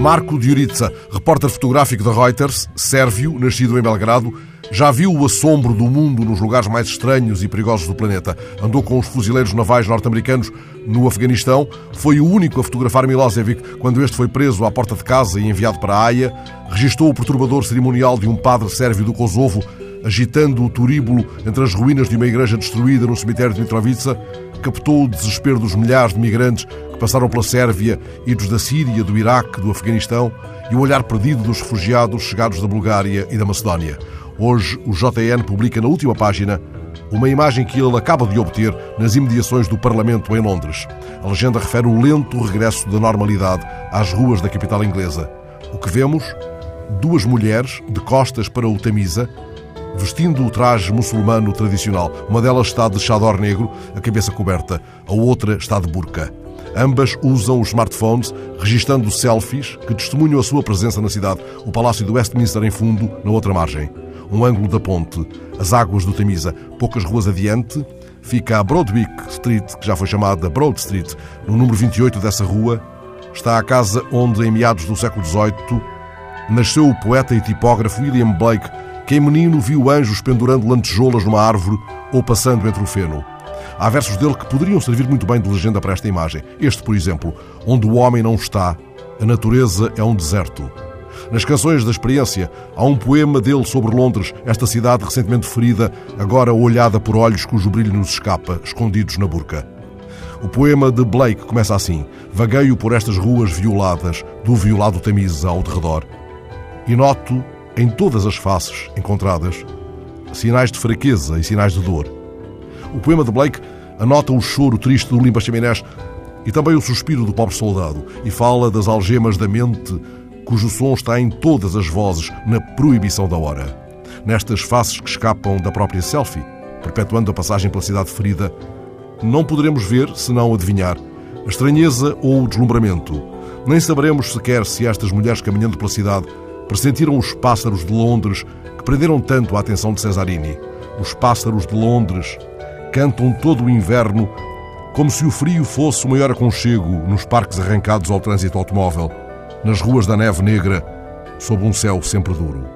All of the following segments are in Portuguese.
Marco Diuritsa, repórter fotográfico da Reuters, sérvio, nascido em Belgrado, já viu o assombro do mundo nos lugares mais estranhos e perigosos do planeta. Andou com os fuzileiros navais norte-americanos no Afeganistão. Foi o único a fotografar Milosevic quando este foi preso à porta de casa e enviado para a Haia. Registou o perturbador cerimonial de um padre sérvio do Kosovo, agitando o turíbulo entre as ruínas de uma igreja destruída no cemitério de Mitrovica. Captou o desespero dos milhares de migrantes que passaram pela Sérvia e dos da Síria, do Iraque, do Afeganistão e o olhar perdido dos refugiados chegados da Bulgária e da Macedónia. Hoje, o JN publica na última página uma imagem que ele acaba de obter nas imediações do Parlamento em Londres. A legenda refere o lento regresso da normalidade às ruas da capital inglesa. O que vemos? Duas mulheres de costas para o Tamisa, vestindo o traje muçulmano tradicional. Uma delas está de chador negro, a cabeça coberta, a outra está de burca. Ambas usam os smartphones, registando selfies que testemunham a sua presença na cidade. O Palácio do Westminster em fundo, na outra margem. Um ângulo da ponte, as águas do Temisa. Poucas ruas adiante, fica a Broadwick Street, que já foi chamada Broad Street. No número 28 dessa rua está a casa onde, em meados do século XVIII, nasceu o poeta e tipógrafo William Blake, que em menino viu anjos pendurando lantejoulas numa árvore ou passando entre o feno. Há versos dele que poderiam servir muito bem de legenda para esta imagem. Este, por exemplo, onde o homem não está, a natureza é um deserto. Nas canções da experiência, há um poema dele sobre Londres, esta cidade recentemente ferida, agora olhada por olhos cujo brilho nos escapa, escondidos na burca. O poema de Blake começa assim: Vagueio por estas ruas violadas, do violado Tamisa ao derredor, e noto, em todas as faces encontradas, sinais de fraqueza e sinais de dor. O poema de Blake anota o choro triste do limpa-chaminés e também o suspiro do pobre soldado e fala das algemas da mente cujo som está em todas as vozes na proibição da hora. Nestas faces que escapam da própria selfie, perpetuando a passagem pela cidade ferida, não poderemos ver, senão adivinhar, a estranheza ou o deslumbramento. Nem saberemos sequer se estas mulheres caminhando pela cidade pressentiram os pássaros de Londres que prenderam tanto a atenção de Cesarini. Os pássaros de Londres cantam todo o inverno como se o frio fosse o maior aconchego nos parques arrancados ao trânsito automóvel, nas ruas da neve negra, sob um céu sempre duro.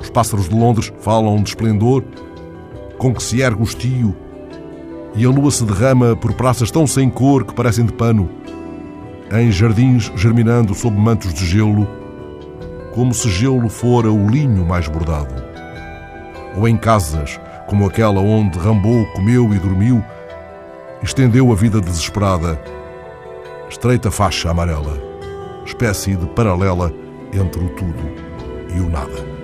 Os pássaros de Londres falam de esplendor com que se ergue o estio e a lua se derrama por praças tão sem cor que parecem de pano, em jardins germinando sob mantos de gelo, como se gelo fora o linho mais bordado, ou em casas como aquela onde Rambo comeu e dormiu, estendeu a vida desesperada, estreita faixa amarela, espécie de paralela entre o tudo e o nada.